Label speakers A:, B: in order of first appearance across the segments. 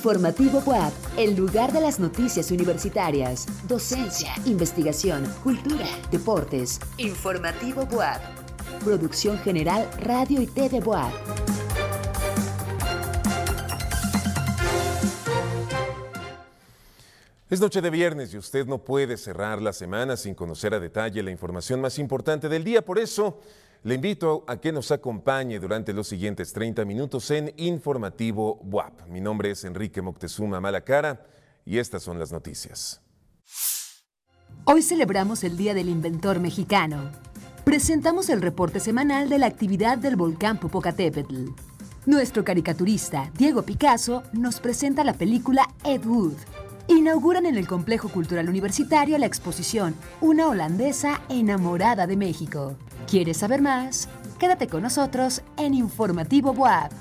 A: Informativo WAP, el lugar de las noticias universitarias, docencia, investigación, cultura, deportes. Informativo WAP. Producción General Radio y TV WAP.
B: Es noche de viernes y usted no puede cerrar la semana sin conocer a detalle la información más importante del día. Por eso, le invito a que nos acompañe durante los siguientes 30 minutos en Informativo WAP. Mi nombre es Enrique Moctezuma Malacara y estas son las noticias.
A: Hoy celebramos el Día del Inventor Mexicano. Presentamos el reporte semanal de la actividad del volcán Popocatépetl. Nuestro caricaturista, Diego Picasso, nos presenta la película Ed Wood, inauguran en el Complejo Cultural Universitario la exposición Una holandesa enamorada de México. ¿Quieres saber más? Quédate con nosotros en Informativo WAP.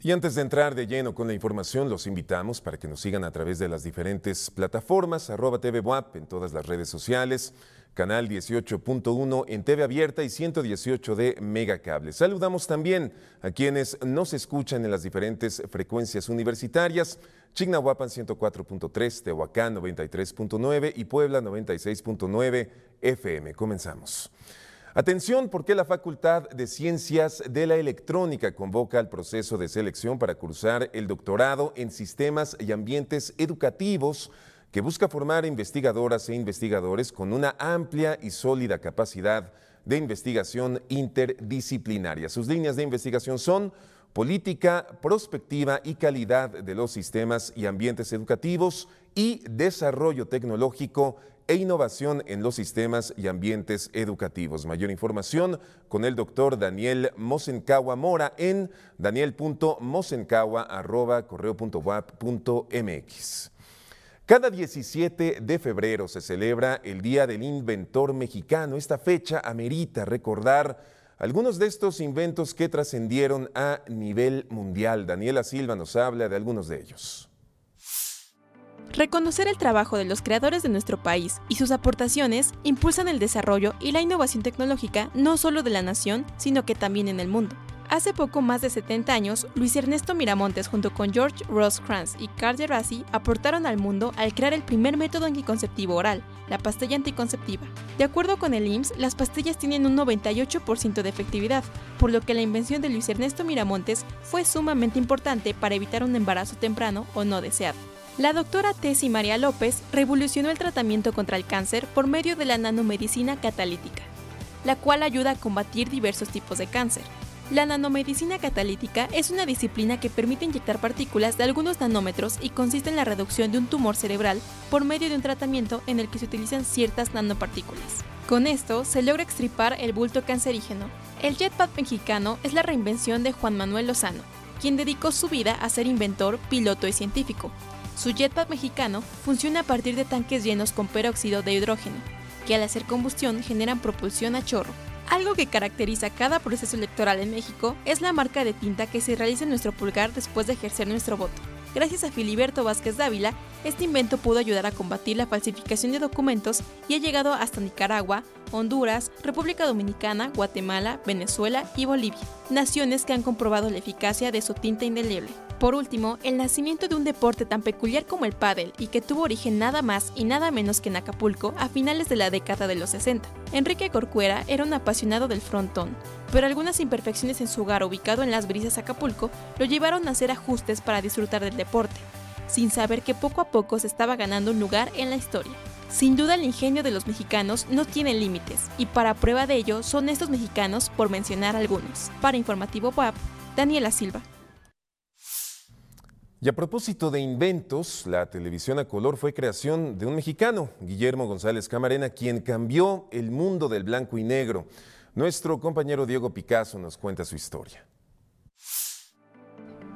B: Y antes de entrar de lleno con la información, los invitamos para que nos sigan a través de las diferentes plataformas, arroba TV WAP en todas las redes sociales, canal 18.1 en TV abierta y 118 de Megacable. Saludamos también a quienes nos escuchan en las diferentes frecuencias universitarias, Chignahuapan 104.3, Tehuacán 93.9 y Puebla 96.9 FM. Comenzamos. Atención porque la Facultad de Ciencias de la Electrónica convoca al proceso de selección para cursar el doctorado en sistemas y ambientes educativos que busca formar investigadoras e investigadores con una amplia y sólida capacidad de investigación interdisciplinaria. Sus líneas de investigación son política, prospectiva y calidad de los sistemas y ambientes educativos y desarrollo tecnológico e innovación en los sistemas y ambientes educativos. Mayor información con el doctor Daniel Mosencagua Mora en daniel.mosencagua.correo.wap.mx. Cada 17 de febrero se celebra el Día del Inventor Mexicano. Esta fecha amerita recordar algunos de estos inventos que trascendieron a nivel mundial. Daniela Silva nos habla de algunos de ellos.
C: Reconocer el trabajo de los creadores de nuestro país y sus aportaciones impulsan el desarrollo y la innovación tecnológica no solo de la nación, sino que también en el mundo. Hace poco más de 70 años, Luis Ernesto Miramontes junto con George Rosecrans y Carl Gerasi aportaron al mundo al crear el primer método anticonceptivo oral, la pastilla anticonceptiva. De acuerdo con el IMSS, las pastillas tienen un 98% de efectividad, por lo que la invención de Luis Ernesto Miramontes fue sumamente importante para evitar un embarazo temprano o no deseado. La doctora Tessie María López revolucionó el tratamiento contra el cáncer por medio de la nanomedicina catalítica, la cual ayuda a combatir diversos tipos de cáncer. La nanomedicina catalítica es una disciplina que permite inyectar partículas de algunos nanómetros y consiste en la reducción de un tumor cerebral por medio de un tratamiento en el que se utilizan ciertas nanopartículas. Con esto se logra extirpar el bulto cancerígeno. El jetpack mexicano es la reinvención de Juan Manuel Lozano, quien dedicó su vida a ser inventor, piloto y científico. Su jetpack mexicano funciona a partir de tanques llenos con peróxido de hidrógeno, que al hacer combustión generan propulsión a chorro, algo que caracteriza cada proceso electoral en México es la marca de tinta que se realiza en nuestro pulgar después de ejercer nuestro voto. Gracias a Filiberto Vázquez Dávila, este invento pudo ayudar a combatir la falsificación de documentos y ha llegado hasta Nicaragua, Honduras, República Dominicana, Guatemala, Venezuela y Bolivia, naciones que han comprobado la eficacia de su tinta indeleble. Por último, el nacimiento de un deporte tan peculiar como el pádel y que tuvo origen nada más y nada menos que en Acapulco a finales de la década de los 60. Enrique Corcuera era un apasionado del frontón, pero algunas imperfecciones en su hogar ubicado en las brisas Acapulco lo llevaron a hacer ajustes para disfrutar del deporte, sin saber que poco a poco se estaba ganando un lugar en la historia. Sin duda el ingenio de los mexicanos no tiene límites, y para prueba de ello son estos mexicanos por mencionar algunos. Para Informativo WAP, Daniela Silva.
B: Y a propósito de inventos, la televisión a color fue creación de un mexicano, Guillermo González Camarena, quien cambió el mundo del blanco y negro. Nuestro compañero Diego Picasso nos cuenta su historia.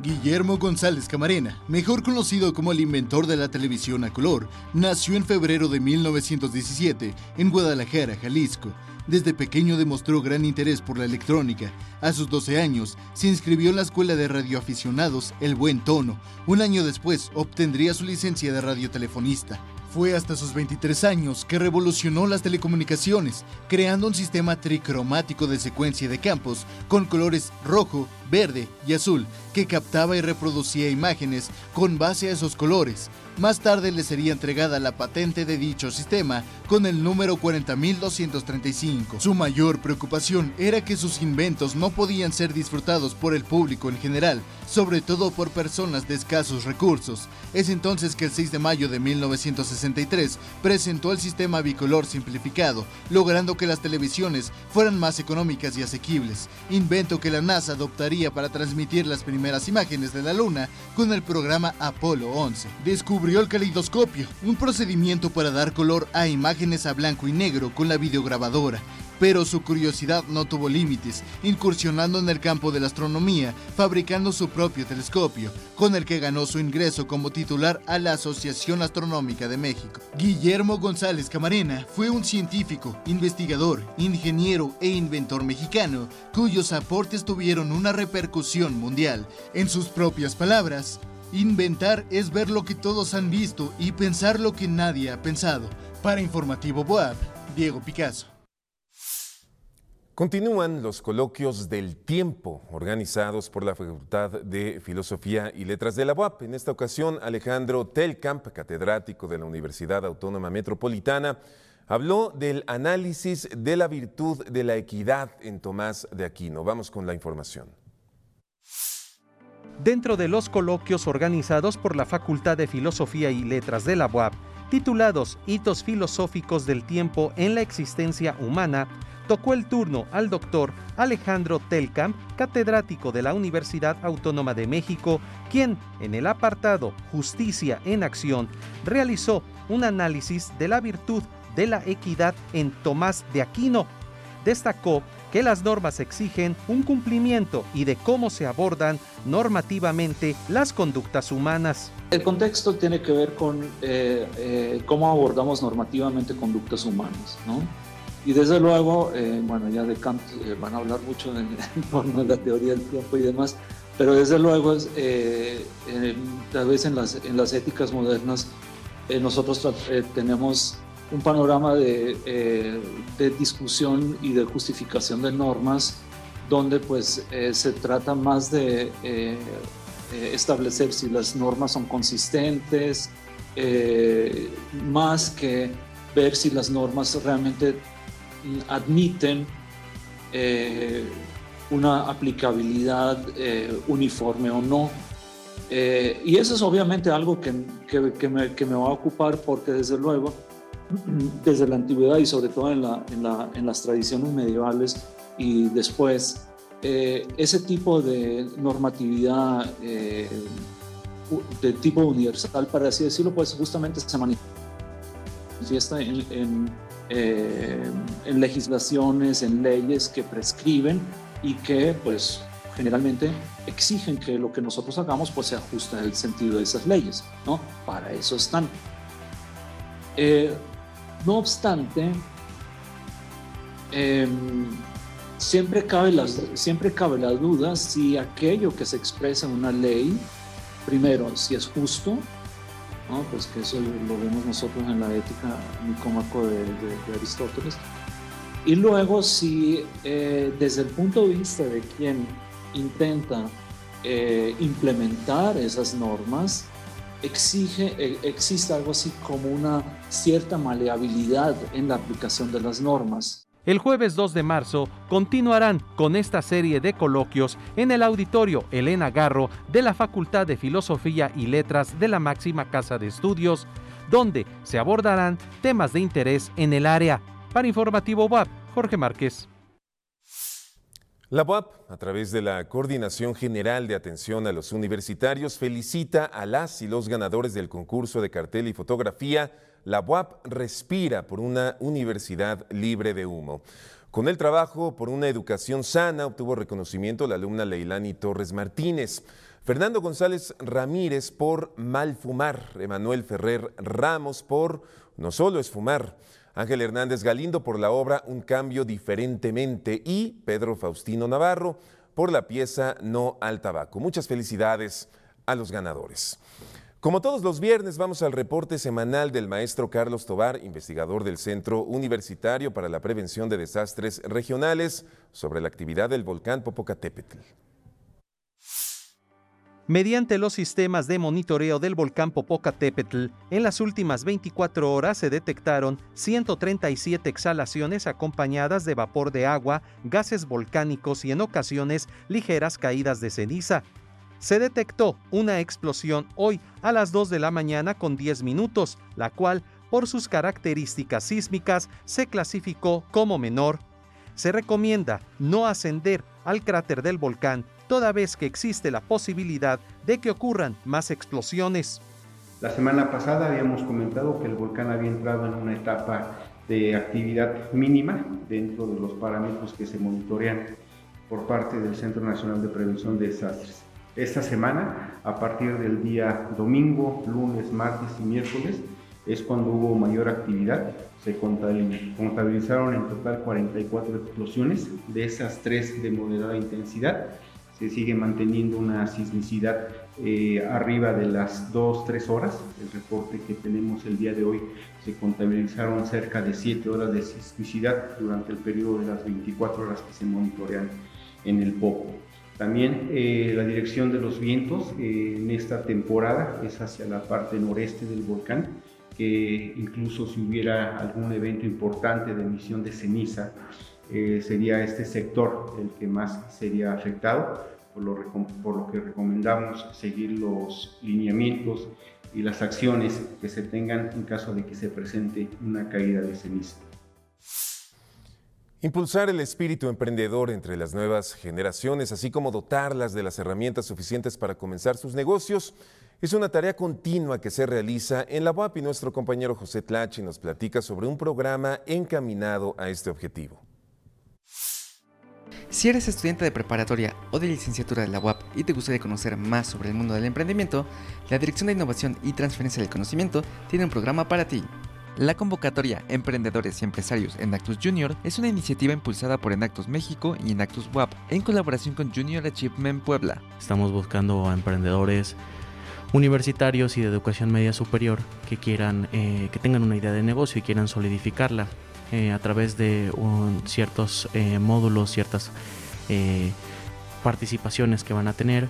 D: Guillermo González Camarena, mejor conocido como el inventor de la televisión a color, nació en febrero de 1917 en Guadalajara, Jalisco. Desde pequeño demostró gran interés por la electrónica. A sus 12 años, se inscribió en la Escuela de Radioaficionados El Buen Tono. Un año después, obtendría su licencia de radiotelefonista. Fue hasta sus 23 años que revolucionó las telecomunicaciones, creando un sistema tricromático de secuencia de campos con colores rojo, verde y azul, que captaba y reproducía imágenes con base a esos colores, más tarde le sería entregada la patente de dicho sistema con el número 40235. Su mayor preocupación era que sus inventos no podían ser disfrutados por el público en general, sobre todo por personas de escasos recursos. Es entonces que el 6 de mayo de 1963 presentó el sistema bicolor simplificado, logrando que las televisiones fueran más económicas y asequibles, invento que la NASA adoptaría para transmitir las primeras imágenes de la Luna con el programa Apolo 11. Descubrió el caleidoscopio, un procedimiento para dar color a imágenes a blanco y negro con la videograbadora. Pero su curiosidad no tuvo límites, incursionando en el campo de la astronomía, fabricando su propio telescopio, con el que ganó su ingreso como titular a la Asociación Astronómica de México. Guillermo González Camarena fue un científico, investigador, ingeniero e inventor mexicano, cuyos aportes tuvieron una repercusión mundial. En sus propias palabras, Inventar es ver lo que todos han visto y pensar lo que nadie ha pensado. Para Informativo Boab, Diego Picasso.
B: Continúan los coloquios del tiempo organizados por la Facultad de Filosofía y Letras de la UAP. En esta ocasión, Alejandro Telkamp, catedrático de la Universidad Autónoma Metropolitana, habló del análisis de la virtud de la equidad en Tomás de Aquino. Vamos con la información
E: dentro de los coloquios organizados por la Facultad de Filosofía y Letras de la UAP, titulados Hitos filosóficos del tiempo en la existencia humana, tocó el turno al doctor Alejandro Telkamp, catedrático de la Universidad Autónoma de México, quien, en el apartado Justicia en Acción, realizó un análisis de la virtud de la equidad en Tomás de Aquino. Destacó que las normas exigen un cumplimiento y de cómo se abordan normativamente las conductas humanas.
F: El contexto tiene que ver con eh, eh, cómo abordamos normativamente conductas humanas, ¿no? Y desde luego, eh, bueno, ya de Kant van a hablar mucho en, torno a la teoría del tiempo y demás, pero desde luego, tal vez en las, en las éticas modernas, nosotros tenemos un panorama de, de, discusión y de justificación de normas donde pues eh, se trata más de eh, eh, establecer si las normas son consistentes, más que ver si las normas realmente admiten una aplicabilidad uniforme o no. y eso es obviamente algo que, que, me, que, me, va a ocupar porque desde luego, desde la antigüedad y sobre todo en, la, en, la, en las tradiciones medievales, y después eh, ese tipo de normatividad eh, de tipo universal, para así decirlo, pues justamente se manifiesta en, en, eh, en legislaciones, en leyes que prescriben y que pues generalmente exigen que lo que nosotros hagamos pues se ajuste al sentido de esas leyes, ¿no? Para eso están. No obstante, em, siempre cabe, siempre cabe la duda si aquello que se expresa en una ley, primero, si es justo, pues que eso lo vemos nosotros en la ética nicómaco de, de, Aristóteles, y luego si eh, desde el punto de vista de quien intenta eh, implementar esas normas, exige, eh, existe algo así como una cierta maleabilidad en la aplicación de las normas.
E: El jueves 2 de marzo continuarán con esta serie de coloquios en el auditorio Elena Garro de la Facultad de Filosofía y Letras de la máxima casa de estudios, donde se abordarán temas de interés en el área. Para Informativo WAP, Jorge Márquez.
B: La UAP, a través de la Coordinación General de Atención a los Universitarios, felicita a las y los ganadores del concurso de cartel y fotografía la UAP respira por una universidad libre de humo. Con el trabajo por una educación sana obtuvo reconocimiento la alumna Leilani Torres Martínez. Fernando González Ramírez por Mal Fumar, Emanuel Ferrer Ramos por No solo es fumar, Ángel Hernández Galindo por la obra Un cambio diferentemente y Pedro Faustino Navarro por la pieza No al tabaco. Muchas felicidades a los ganadores. Como todos los viernes, vamos al reporte semanal del maestro Carlos Tobar, investigador del Centro Universitario para la Prevención de Desastres Regionales, sobre la actividad del volcán Popocatépetl.
E: Mediante los sistemas de monitoreo del volcán Popocatépetl, en las últimas 24 horas se detectaron 137 exhalaciones acompañadas de vapor de agua, gases volcánicos y en ocasiones ligeras caídas de ceniza se detectó una explosión hoy a las 2 de la mañana con 10 minutos, la cual, por sus características sísmicas, se clasificó como menor. Se recomienda no ascender al cráter del volcán toda vez que existe la posibilidad de que ocurran más explosiones.
G: La semana pasada habíamos comentado que el volcán había entrado en una etapa de actividad mínima dentro de los parámetros que se monitorean por parte del Centro Nacional de Prevención de Desastres. Esta semana, a partir del día domingo, lunes, martes y miércoles, es cuando hubo mayor actividad. Se contabilizaron en total 44 explosiones, de esas tres de moderada intensidad. Se sigue manteniendo una sismicidad eh, arriba de las 2-3 horas. El reporte que tenemos el día de hoy se contabilizaron cerca de 7 horas de sismicidad durante el periodo de las 24 horas que se monitorean en el Popo. También eh, la dirección de los vientos eh, en esta temporada es hacia la parte noreste del volcán, que incluso si hubiera algún evento importante de emisión de ceniza, eh, sería este sector el que más sería afectado, por lo, por lo que recomendamos seguir los lineamientos y las acciones que se tengan en caso de que se presente una caída de ceniza.
B: Impulsar el espíritu emprendedor entre las nuevas generaciones, así como dotarlas de las herramientas suficientes para comenzar sus negocios, es una tarea continua que se realiza en la UAP y nuestro compañero José Tlachi nos platica sobre un programa encaminado a este objetivo.
H: Si eres estudiante de preparatoria o de licenciatura de la UAP y te gustaría conocer más sobre el mundo del emprendimiento, la Dirección de Innovación y Transferencia del Conocimiento tiene un programa para ti. La convocatoria Emprendedores y Empresarios Enactus Junior es una iniciativa impulsada por Enactus México y Enactus WAP en colaboración con Junior Achievement Puebla.
I: Estamos buscando a emprendedores universitarios y de educación media superior que quieran, eh, que tengan una idea de negocio y quieran solidificarla eh, a través de ciertos eh, módulos, ciertas participaciones que van a tener.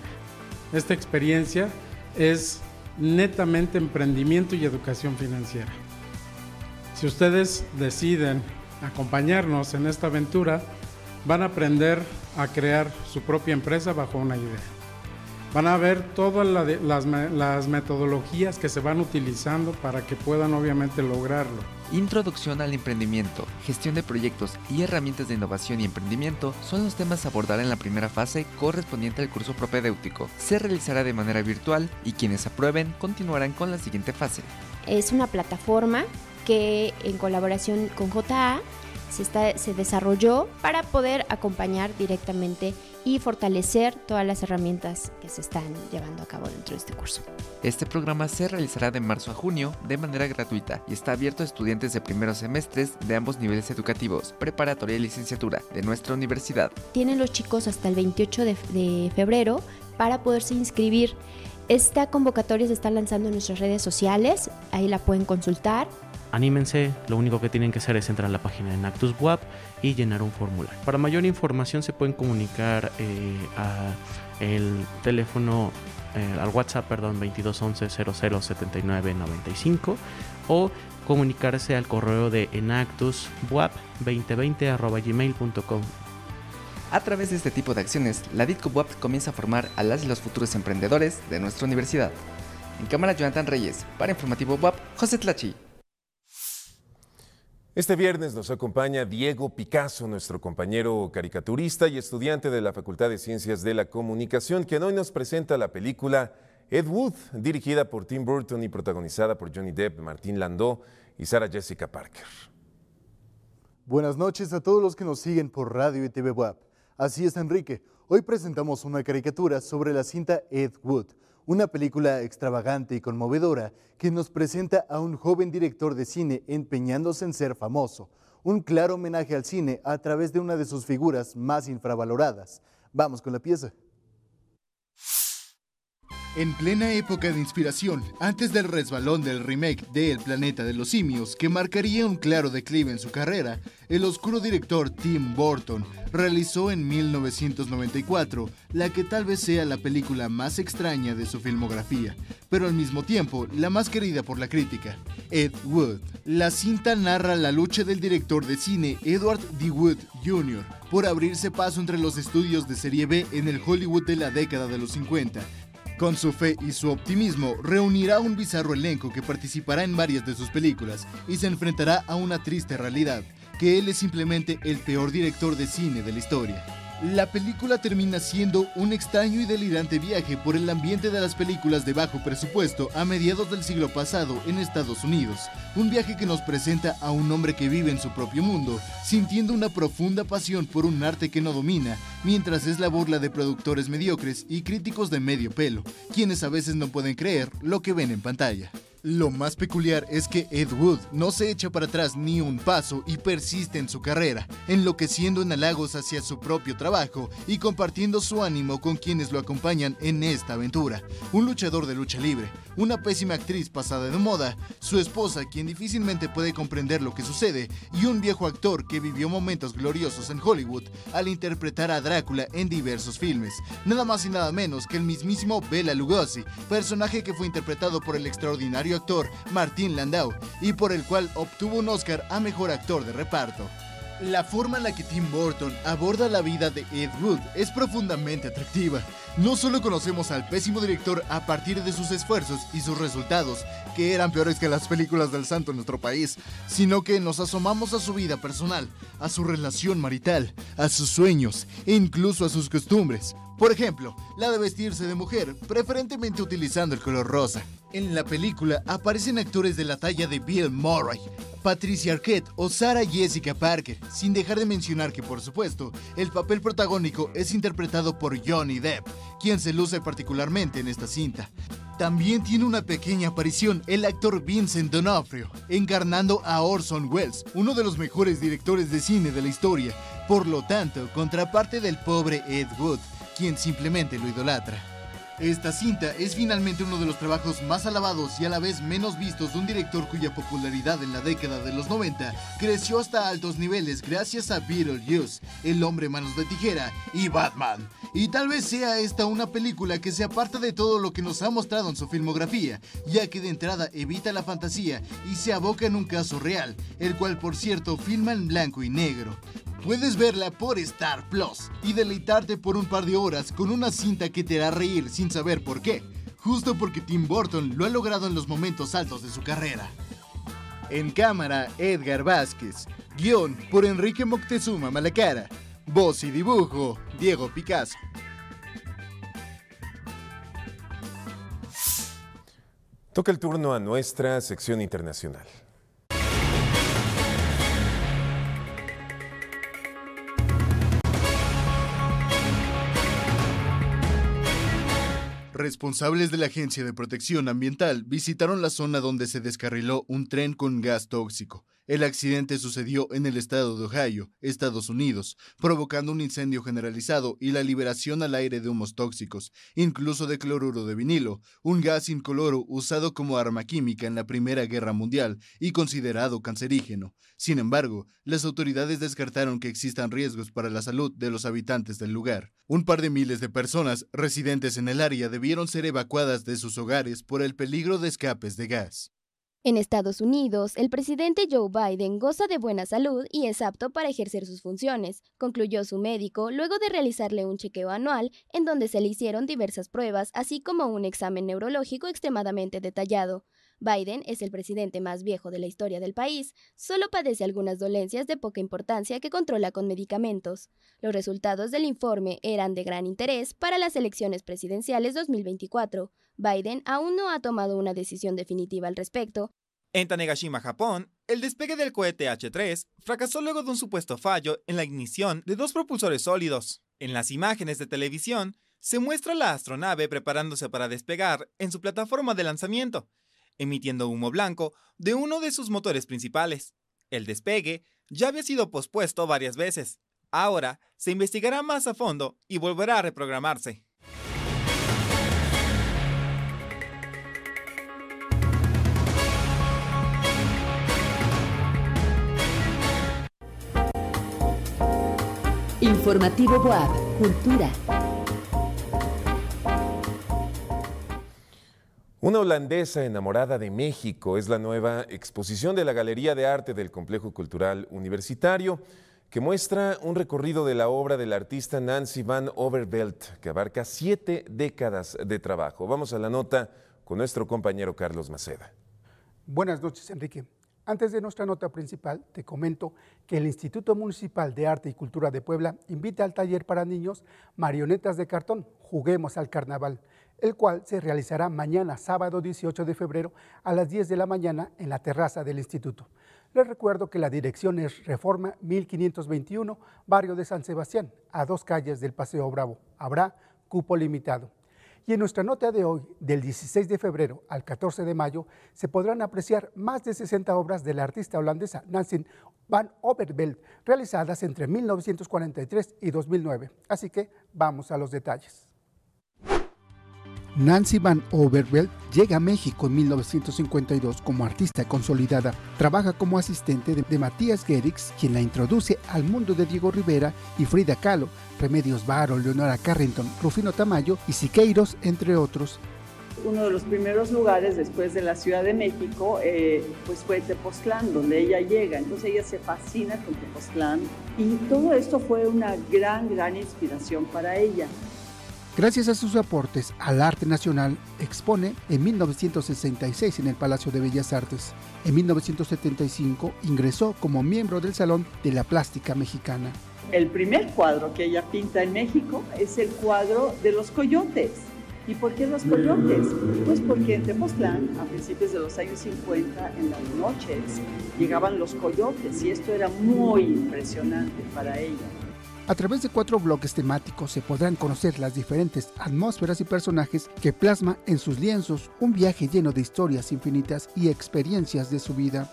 J: Esta experiencia es netamente emprendimiento y educación financiera. Si ustedes deciden acompañarnos en esta aventura, van a aprender a crear su propia empresa bajo una idea. Van a ver todas las, metodologías que se van utilizando para que puedan obviamente lograrlo.
H: Introducción al emprendimiento, gestión de proyectos y herramientas de innovación y emprendimiento son los temas a abordar en la primera fase correspondiente al curso propedéutico. Se realizará de manera virtual y quienes aprueben continuarán con la siguiente fase.
K: Es una plataforma que en colaboración con JA se, se desarrolló para poder acompañar directamente y fortalecer todas las herramientas que se están llevando a cabo dentro de este curso.
H: Este programa se realizará de marzo a junio de manera gratuita y está abierto a estudiantes de primeros semestres de ambos niveles educativos, preparatoria y licenciatura de nuestra universidad.
K: Tienen los chicos hasta el 28 de, de febrero para poderse inscribir. Esta convocatoria se está lanzando en nuestras redes sociales, ahí la pueden consultar
I: anímense, lo único que tienen que hacer es entrar a la página de Nactus Web y llenar un formulario. Para mayor información se pueden comunicar eh, a el teléfono, eh, al WhatsApp, perdón, 2211 007995 o comunicarse al correo de enactuswap2020
H: A través de este tipo de acciones, la DITCO WAP comienza a formar a las y los futuros emprendedores de nuestra universidad. En cámara, Jonathan Reyes. Para Informativo WAP, José Tlachi.
B: Este viernes nos acompaña Diego Picasso, nuestro compañero caricaturista y estudiante de la Facultad de Ciencias de la Comunicación, quien hoy nos presenta la película Ed Wood, dirigida por Tim Burton y protagonizada por Johnny Depp, Martín Landau y Sarah Jessica Parker.
L: Buenas noches a todos los que nos siguen por Radio y TV Web. Así es, Enrique. Hoy presentamos una caricatura sobre la cinta Ed Wood, una película extravagante y conmovedora que nos presenta a un joven director de cine empeñándose en ser famoso, un claro homenaje al cine a través de una de sus figuras más infravaloradas. Vamos con la pieza.
D: En plena época de inspiración, antes del resbalón del remake de El planeta de los simios, que marcaría un claro declive en su carrera, el oscuro director Tim Burton realizó en 1994 la que tal vez sea la película más extraña de su filmografía, pero al mismo tiempo la más querida por la crítica, Ed Wood. La cinta narra la lucha del director de cine Edward D. Wood Jr. por abrirse paso entre los estudios de serie B en el Hollywood de la década de los 50 con su fe y su optimismo, reunirá un bizarro elenco que participará en varias de sus películas y se enfrentará a una triste realidad, que él es simplemente el peor director de cine de la historia. La película termina siendo un extraño y delirante viaje por el ambiente de las películas de bajo presupuesto a mediados del siglo pasado en Estados Unidos. Un viaje que nos presenta a un hombre que vive en su propio mundo, sintiendo una profunda pasión por un arte que no domina, mientras es la burla de productores mediocres y críticos de medio pelo, quienes a veces no pueden creer lo que ven en pantalla. Lo más peculiar es que Ed Wood no se echa para atrás ni un paso y persiste en su carrera, enloqueciendo en halagos hacia su propio trabajo y compartiendo su ánimo con quienes lo acompañan en esta aventura. Un luchador de lucha libre, una pésima actriz pasada de moda, su esposa quien difícilmente puede comprender lo que sucede y un viejo actor que vivió momentos gloriosos en Hollywood al interpretar a Drácula en diversos filmes. Nada más y nada menos que el mismísimo Bela Lugosi, personaje que fue interpretado por el extraordinario actor Martin Landau y por el cual obtuvo un Oscar a Mejor Actor de Reparto. La forma en la que Tim Burton aborda la vida de Ed Wood es profundamente atractiva. No solo conocemos al pésimo director a partir de sus esfuerzos y sus resultados, que eran peores que las películas del santo en nuestro país, sino que nos asomamos a su vida personal, a su relación marital, a sus sueños e incluso a sus costumbres. Por ejemplo, la de vestirse de mujer, preferentemente utilizando el color rosa. En la película aparecen actores de la talla de Bill Murray, Patricia Arquette o Sarah Jessica Parker, sin dejar de mencionar que, por supuesto, el papel protagónico es interpretado por Johnny Depp, quien se luce particularmente en esta cinta. También tiene una pequeña aparición el actor Vincent D'Onofrio, encarnando a Orson Welles, uno de los mejores directores de cine de la historia, por lo tanto, contraparte del pobre Ed Wood, quien simplemente lo idolatra. Esta cinta es finalmente uno de los trabajos más alabados y a la vez menos vistos de un director cuya popularidad en la década de los 90 creció hasta altos niveles gracias a Beetlejuice, El hombre manos de tijera y Batman. Y tal vez sea esta una película que se aparta de todo lo que nos ha mostrado en su filmografía, ya que de entrada evita la fantasía y se aboca en un caso real, el cual por cierto filma en blanco y negro. Puedes verla por Star Plus y deleitarte por un par de horas con una cinta que te hará reír saber por qué, justo porque Tim Burton lo ha logrado en los momentos altos de su carrera. En cámara, Edgar Vázquez. Guión por Enrique Moctezuma Malacara. Voz y dibujo, Diego Picasso.
B: Toca el turno a nuestra sección internacional.
D: Responsables de la Agencia de Protección Ambiental visitaron la zona donde se descarriló un tren con gas tóxico. El accidente sucedió en el estado de Ohio, Estados Unidos, provocando un incendio generalizado y la liberación al aire de humos tóxicos, incluso de cloruro de vinilo, un gas incoloro usado como arma química en la Primera Guerra Mundial y considerado cancerígeno. Sin embargo, las autoridades descartaron que existan riesgos para la salud de los habitantes del lugar. Un par de miles de personas residentes en el área debieron ser evacuadas de sus hogares por el peligro de escapes de gas.
K: En Estados Unidos, el presidente Joe Biden goza de buena salud y es apto para ejercer sus funciones, concluyó su médico luego de realizarle un chequeo anual en donde se le hicieron diversas pruebas, así como un examen neurológico extremadamente detallado. Biden es el presidente más viejo de la historia del país, solo padece algunas dolencias de poca importancia que controla con medicamentos. Los resultados del informe eran de gran interés para las elecciones presidenciales 2024. Biden aún no ha tomado una decisión definitiva al respecto.
M: En Tanegashima, Japón, el despegue del cohete H3 fracasó luego de un supuesto fallo en la ignición de dos propulsores sólidos. En las imágenes de televisión, se muestra la astronave preparándose para despegar en su plataforma de lanzamiento, emitiendo humo blanco de uno de sus motores principales. El despegue ya había sido pospuesto varias veces. Ahora se investigará más a fondo y volverá a reprogramarse.
A: Informativo Boab, Cultura.
B: Una holandesa enamorada de México es la nueva exposición de la Galería de Arte del Complejo Cultural Universitario que muestra un recorrido de la obra del artista Nancy van Overveld que abarca siete décadas de trabajo. Vamos a la nota con nuestro compañero Carlos Maceda.
N: Buenas noches, Enrique. Antes de nuestra nota principal, te comento que el Instituto Municipal de Arte y Cultura de Puebla invita al taller para niños Marionetas de Cartón, Juguemos al Carnaval, el cual se realizará mañana, sábado 18 de febrero, a las 10 de la mañana en la terraza del instituto. Les recuerdo que la dirección es Reforma 1521, barrio de San Sebastián, a dos calles del Paseo Bravo. Habrá cupo limitado. Y en nuestra nota de hoy, del 16 de febrero al 14 de mayo, se podrán apreciar más de 60 obras de la artista holandesa Nancy van Overveld, realizadas entre 1943 y 2009. Así que vamos a los detalles. Nancy Van Overveld llega a México en 1952 como artista consolidada. Trabaja como asistente de, Matías Gerix, quien la introduce al mundo de Diego Rivera y Frida Kahlo, Remedios Varo, Leonora Carrington, Rufino Tamayo y Siqueiros, entre otros.
O: Uno de los primeros lugares después de la Ciudad de México eh, pues fue Tepoztlán, donde ella llega. Entonces ella se fascina con Tepoztlán y todo esto fue una gran, gran inspiración para ella.
N: Gracias a sus aportes al arte nacional, expone en 1966 en el Palacio de Bellas Artes. En 1975 ingresó como miembro del Salón de la Plástica Mexicana.
O: El primer cuadro que ella pinta en México es el cuadro de los coyotes. ¿Y por qué los coyotes? Pues porque en Tepoztlán, a principios de los años 50, en las noches, llegaban los coyotes y esto era muy impresionante para ella.
N: A través de cuatro bloques temáticos se podrán conocer las diferentes atmósferas y personajes que plasma en sus lienzos un viaje lleno de historias infinitas y experiencias de su vida.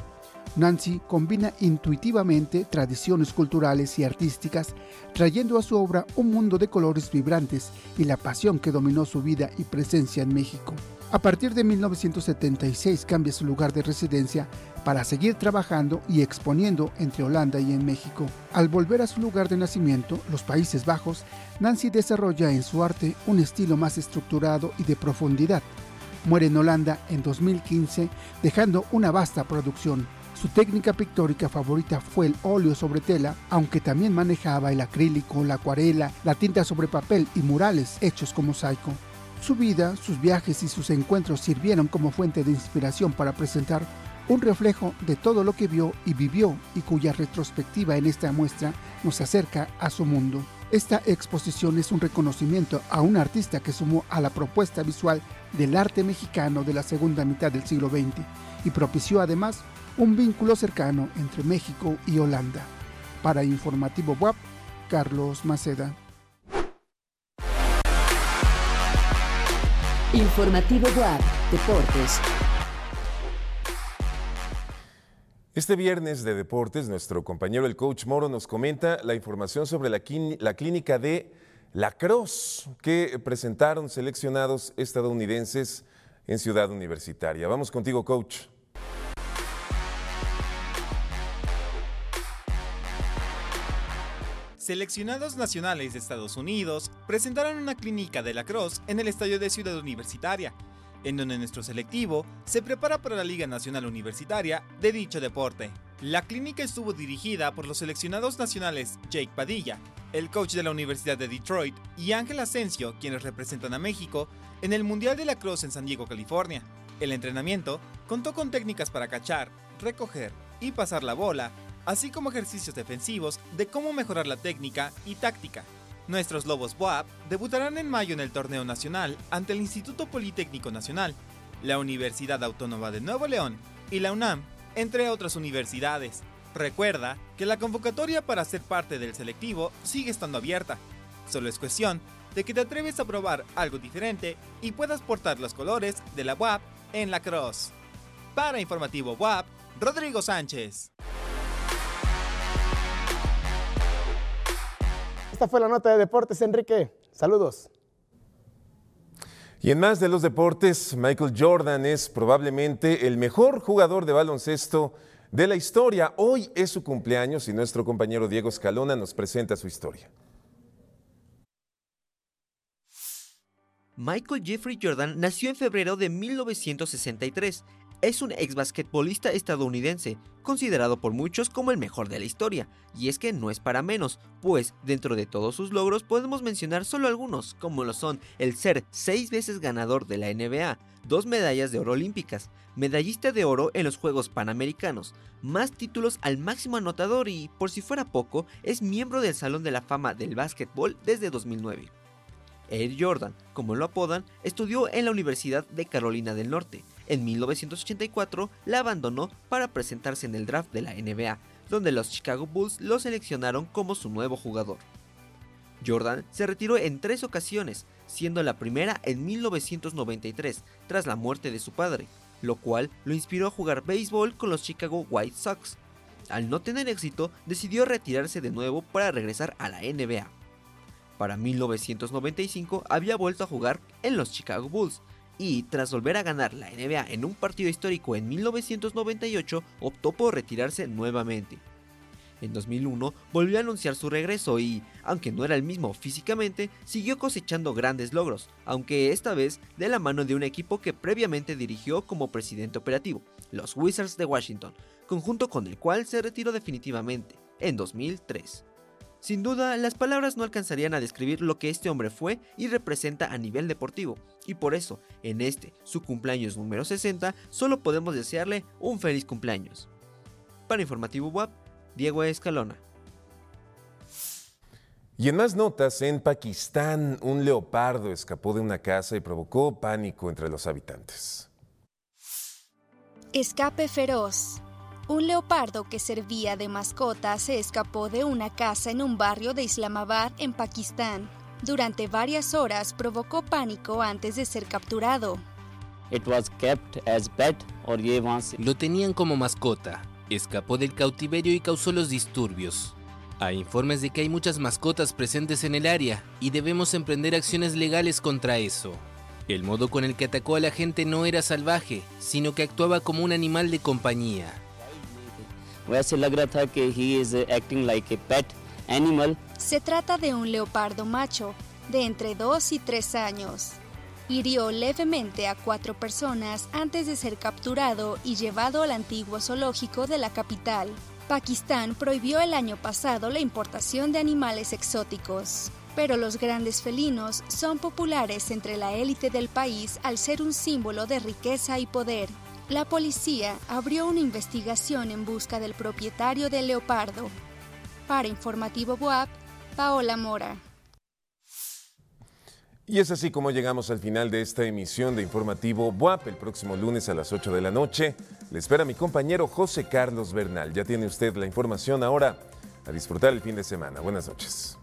N: Nancy combina intuitivamente tradiciones culturales y artísticas, trayendo a su obra un mundo de colores vibrantes y la pasión que dominó su vida y presencia en México. A partir de 1976 cambia su lugar de residencia para seguir trabajando y exponiendo entre Holanda y en México. Al volver a su lugar de nacimiento, los Países Bajos, Nancy desarrolla en su arte un estilo más estructurado y de profundidad. Muere en Holanda en 2015, dejando una vasta producción. Su técnica pictórica favorita fue el óleo sobre tela, aunque también manejaba el acrílico, la acuarela, la tinta sobre papel y murales hechos como mosaico. Su vida, sus viajes y sus encuentros sirvieron como fuente de inspiración para presentar un reflejo de todo lo que vio y vivió y cuya retrospectiva en esta muestra nos acerca a su mundo. Esta exposición es un reconocimiento a un artista que sumó a la propuesta visual del arte mexicano de la segunda mitad del siglo XX y propició además un vínculo cercano entre México y Holanda. Para Informativo WAP, Carlos Maceda.
A: Informativo WAP, Deportes.
B: Este viernes de deportes, nuestro compañero el coach Moro nos comenta la información sobre la, clínica de La Cross que presentaron seleccionados estadounidenses en Ciudad Universitaria. Vamos contigo, coach.
M: Seleccionados nacionales de Estados Unidos presentaron una clínica de la Cross en el estadio de Ciudad Universitaria en donde nuestro selectivo se prepara para la Liga Nacional Universitaria de dicho deporte. La clínica estuvo dirigida por los seleccionados nacionales Jake Padilla, el coach de la Universidad de Detroit, y Ángel Asensio, quienes representan a México en el Mundial de la Cruz en San Diego, California. El entrenamiento contó con técnicas para cachar, recoger y pasar la bola, así como ejercicios defensivos de cómo mejorar la técnica y táctica. Nuestros Lobos BOAP debutarán en mayo en el torneo nacional ante el Instituto Politécnico Nacional, la Universidad Autónoma de Nuevo León y la UNAM, entre otras universidades. Recuerda que la convocatoria para ser parte del selectivo sigue estando abierta. Solo es cuestión de que te atreves a probar algo diferente y puedas portar los colores de la WAP en la cross. Para Informativo WAP, Rodrigo Sánchez.
P: Esta fue la nota de deportes, Enrique. Saludos.
B: Y en más de los deportes, Michael Jordan es probablemente el mejor jugador de baloncesto de la historia. Hoy es su cumpleaños y nuestro compañero Diego Escalona nos presenta su historia.
Q: Michael Jeffrey Jordan nació en febrero de 1963 es un ex basquetbolista estadounidense, considerado por muchos como el mejor de la historia, y es que no es para menos, pues dentro de todos sus logros podemos mencionar solo algunos, como lo son el ser seis veces ganador de la NBA, dos medallas de oro olímpicas, medallista de oro en los Juegos Panamericanos, más títulos al máximo anotador y, por si fuera poco, es miembro del Salón de la Fama del Básquetbol desde 2009. Air Jordan, como lo apodan, estudió en la Universidad de Carolina del Norte. En 1984 la abandonó para presentarse en el draft de la NBA, donde los Chicago Bulls lo seleccionaron como su nuevo jugador. Jordan se retiró en tres ocasiones, siendo la primera en 1993, tras la muerte de su padre, lo cual lo inspiró a jugar béisbol con los Chicago White Sox. Al no tener éxito, decidió retirarse de nuevo para regresar a la NBA. Para 1995 había vuelto a jugar en los Chicago Bulls y tras volver a ganar la NBA en un partido histórico en 1998 optó por retirarse nuevamente. En 2001 volvió a anunciar su regreso y, aunque no era el mismo físicamente, siguió cosechando grandes logros, aunque esta vez de la mano de un equipo que previamente dirigió como presidente operativo, los Wizards de Washington, conjunto con el cual se retiró definitivamente, en 2003. Sin duda, las palabras no alcanzarían a describir lo que este hombre fue y representa a nivel deportivo, y por eso, en este, su cumpleaños número 60, solo podemos desearle un feliz cumpleaños. Para Informativo WAP, Diego Escalona.
B: Y en más notas, en Pakistán, un leopardo escapó de una casa y provocó pánico entre los habitantes.
R: Escape feroz. Un leopardo que servía de mascota se escapó de una casa en un barrio de Islamabad, en Pakistán. Durante varias horas provocó pánico antes de ser capturado.
S: Lo tenían como mascota. Escapó del cautiverio y causó los disturbios. Hay informes de que hay muchas mascotas presentes en el área y debemos emprender acciones legales contra eso. El modo con el que atacó a la gente no era salvaje, sino que actuaba como un animal de compañía.
R: Se trata de un leopardo macho de entre 2 y 3 años. Hirió levemente a cuatro personas antes de ser capturado y llevado al antiguo zoológico de la capital. Pakistán prohibió el año pasado la importación de animales exóticos, pero los grandes felinos son populares entre la élite del país al ser un símbolo de riqueza y poder. La policía abrió una investigación en busca del propietario del leopardo. Para Informativo BUAP, Paola Mora.
B: Y es así como llegamos al final de esta emisión de Informativo BUAP. El próximo lunes a las 8 de la noche le espera mi compañero José Carlos Bernal. Ya tiene usted la información ahora a disfrutar el fin de semana. Buenas noches.